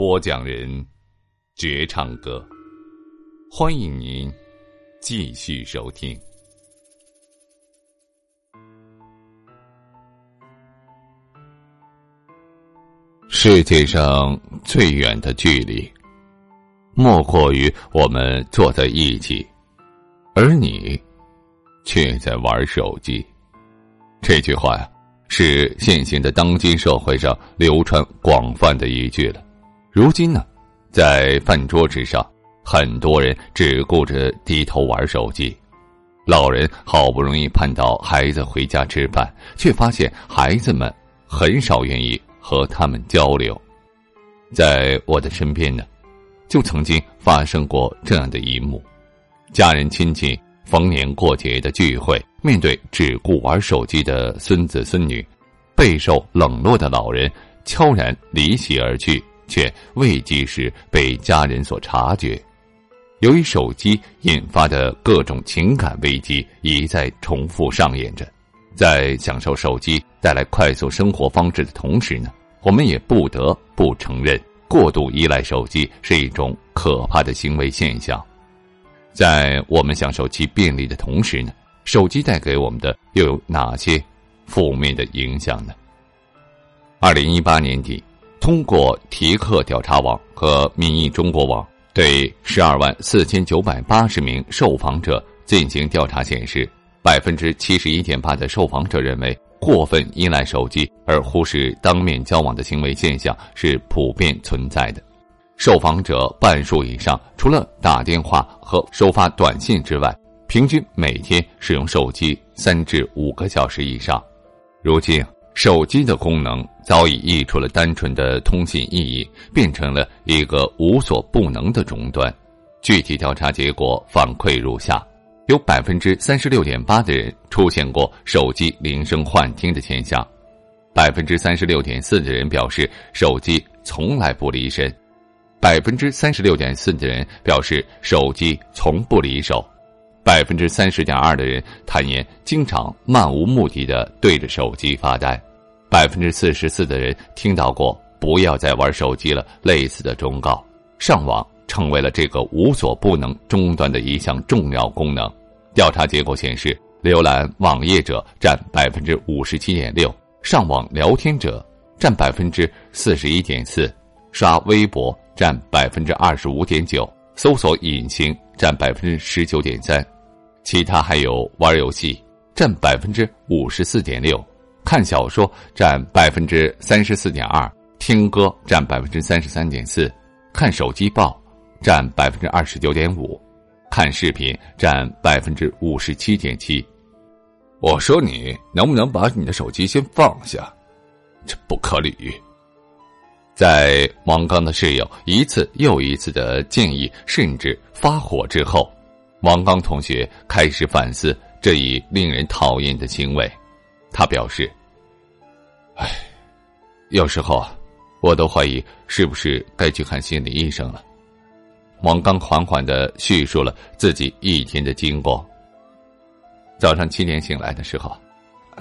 播讲人：绝唱歌，欢迎您继续收听。世界上最远的距离，莫过于我们坐在一起，而你却在玩手机。这句话呀，是现行的当今社会上流传广泛的一句了。如今呢，在饭桌之上，很多人只顾着低头玩手机，老人好不容易盼到孩子回家吃饭，却发现孩子们很少愿意。和他们交流，在我的身边呢，就曾经发生过这样的一幕：家人亲戚逢年过节的聚会，面对只顾玩手机的孙子孙女，备受冷落的老人悄然离席而去，却未及时被家人所察觉。由于手机引发的各种情感危机一再重复上演着。在享受手机带来快速生活方式的同时呢，我们也不得不承认，过度依赖手机是一种可怕的行为现象。在我们享受其便利的同时呢，手机带给我们的又有哪些负面的影响呢？二零一八年底，通过提克调查网和民意中国网对十二万四千九百八十名受访者进行调查显示。百分之七十一点八的受访者认为，过分依赖手机而忽视当面交往的行为现象是普遍存在的。受访者半数以上，除了打电话和收发短信之外，平均每天使用手机三至五个小时以上。如今，手机的功能早已溢出了单纯的通信意义，变成了一个无所不能的终端。具体调查结果反馈如下。有百分之三十六点八的人出现过手机铃声幻听的现象，百分之三十六点四的人表示手机从来不离身，百分之三十六点四的人表示手机从不离手，百分之三十点二的人坦言经常漫无目的的对着手机发呆，百分之四十四的人听到过不要再玩手机了类似的忠告，上网成为了这个无所不能终端的一项重要功能。调查结果显示，浏览网页者占百分之五十七点六，上网聊天者占百分之四十一点四，刷微博占百分之二十五点九，搜索引擎占百分之十九点三，其他还有玩游戏占百分之五十四点六，看小说占百分之三十四点二，听歌占百分之三十三点四，看手机报占百分之二十九点五。看视频占百分之五十七点七，我说你能不能把你的手机先放下？这不可理喻。在王刚的室友一次又一次的建议，甚至发火之后，王刚同学开始反思这一令人讨厌的行为。他表示：“哎，有时候，我都怀疑是不是该去看心理医生了。”王刚缓缓的叙述了自己一天的经过。早上七点醒来的时候，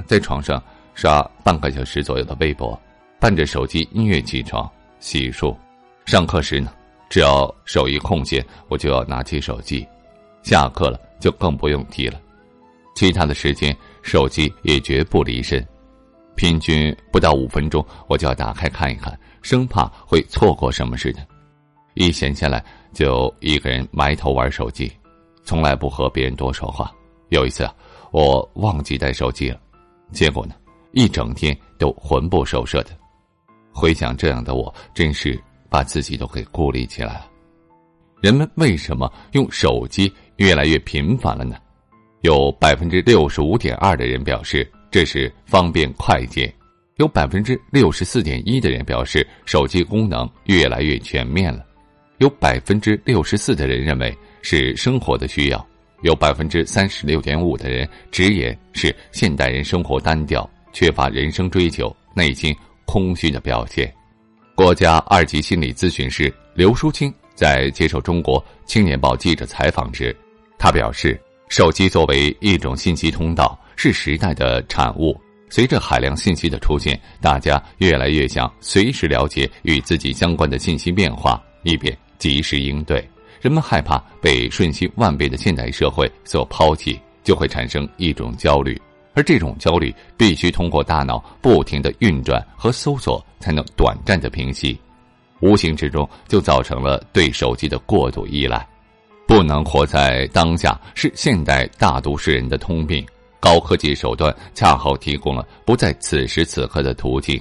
在床上刷半个小时左右的微博，伴着手机音乐起床洗漱。上课时呢，只要手一空闲，我就要拿起手机；下课了就更不用提了。其他的时间，手机也绝不离身。平均不到五分钟，我就要打开看一看，生怕会错过什么似的。一闲下来，就一个人埋头玩手机，从来不和别人多说话。有一次啊，我忘记带手机了，结果呢，一整天都魂不守舍的。回想这样的我，真是把自己都给孤立起来了。人们为什么用手机越来越频繁了呢？有百分之六十五点二的人表示这是方便快捷，有百分之六十四点一的人表示手机功能越来越全面了，有百分之六十四的人认为是生活的需要，有百分之三十六点五的人直言是现代人生活单调，缺乏人生追求，内心空虚的表现。国家二级心理咨询师刘淑清在接受中国青年报记者采访时，他表示。手机作为一种信息通道，是时代的产物。随着海量信息的出现，大家越来越想随时了解与自己相关的信息变化，以便及时应对。人们害怕被瞬息万变的现代社会所抛弃，就会产生一种焦虑，而这种焦虑必须通过大脑不停的运转和搜索才能短暂的平息，无形之中就造成了对手机的过度依赖。不能活在当下是现代大都市人的通病。高科技手段恰好提供了不在此时此刻的途径。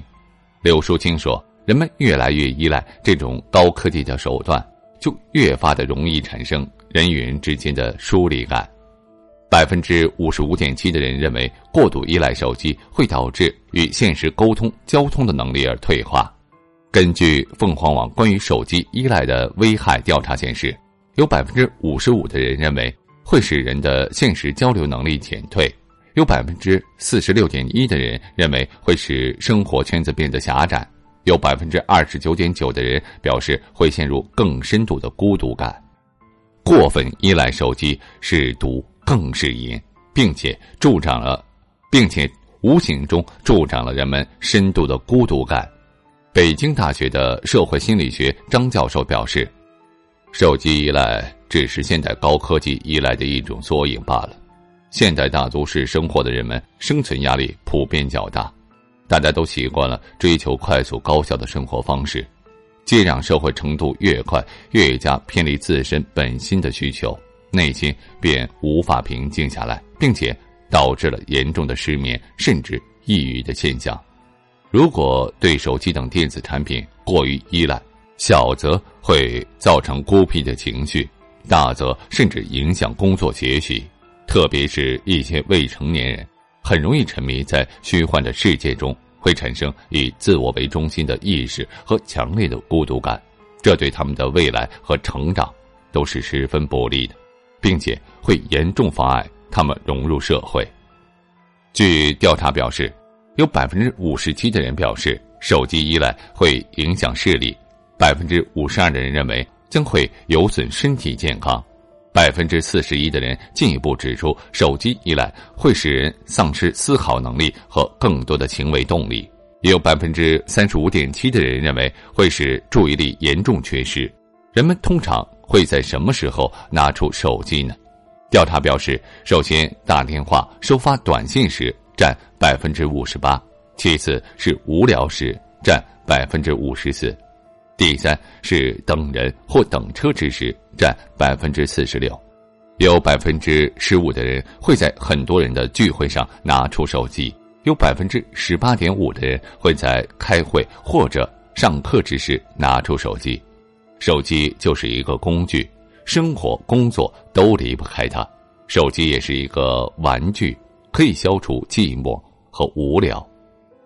柳淑清说：“人们越来越依赖这种高科技的手段，就越发的容易产生人与人之间的疏离感。”百分之五十五点七的人认为，过度依赖手机会导致与现实沟通、交通的能力而退化。根据凤凰网关于手机依赖的危害调查显示。有百分之五十五的人认为会使人的现实交流能力减退，有百分之四十六点一的人认为会使生活圈子变得狭窄，有百分之二十九点九的人表示会陷入更深度的孤独感。过分依赖手机是毒更是瘾，并且助长了，并且无形中助长了人们深度的孤独感。北京大学的社会心理学张教授表示。手机依赖只是现代高科技依赖的一种缩影罢了。现代大都市生活的人们生存压力普遍较大，大家都习惯了追求快速高效的生活方式，接壤社会程度越快，越加偏离自身本心的需求，内心便无法平静下来，并且导致了严重的失眠甚至抑郁的现象。如果对手机等电子产品过于依赖，小则会造成孤僻的情绪，大则甚至影响工作学习。特别是一些未成年人，很容易沉迷在虚幻的世界中，会产生以自我为中心的意识和强烈的孤独感，这对他们的未来和成长都是十分不利的，并且会严重妨碍他们融入社会。据调查表示，有百分之五十七的人表示，手机依赖会影响视力。百分之五十二的人认为将会有损身体健康，百分之四十一的人进一步指出，手机依赖会使人丧失思考能力和更多的行为动力。也有百分之三十五点七的人认为会使注意力严重缺失。人们通常会在什么时候拿出手机呢？调查表示，首先打电话、收发短信时占百分之五十八，其次是无聊时占百分之五十四。第三是等人或等车之时，占百分之四十六，有百分之十五的人会在很多人的聚会上拿出手机，有百分之十八点五的人会在开会或者上课之时拿出手机。手机就是一个工具，生活工作都离不开它。手机也是一个玩具，可以消除寂寞和无聊，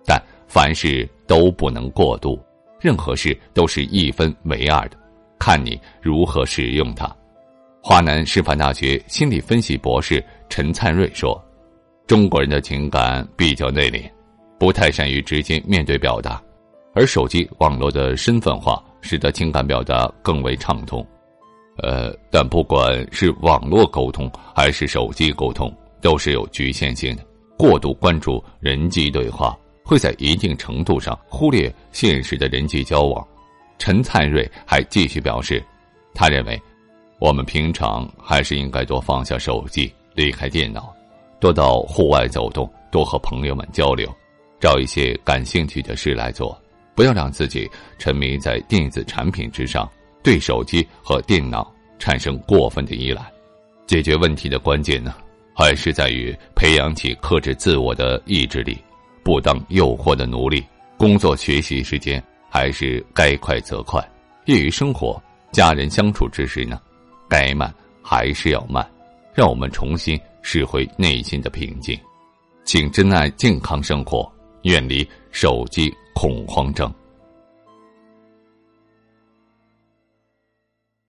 但凡事都不能过度。任何事都是一分为二的，看你如何使用它。华南师范大学心理分析博士陈灿瑞说：“中国人的情感比较内敛，不太善于直接面对表达，而手机网络的身份化使得情感表达更为畅通。呃，但不管是网络沟通还是手机沟通，都是有局限性的。过度关注人际对话。”会在一定程度上忽略现实的人际交往。陈灿瑞还继续表示，他认为，我们平常还是应该多放下手机，离开电脑，多到户外走动，多和朋友们交流，找一些感兴趣的事来做。不要让自己沉迷在电子产品之上，对手机和电脑产生过分的依赖。解决问题的关键呢，还是在于培养起克制自我的意志力，不当诱惑的奴隶。工作学习时间还是该快则快，业余生活、家人相处之时呢，该慢还是要慢。让我们重新拾回内心的平静，请珍爱健康生活，远离手机恐慌症。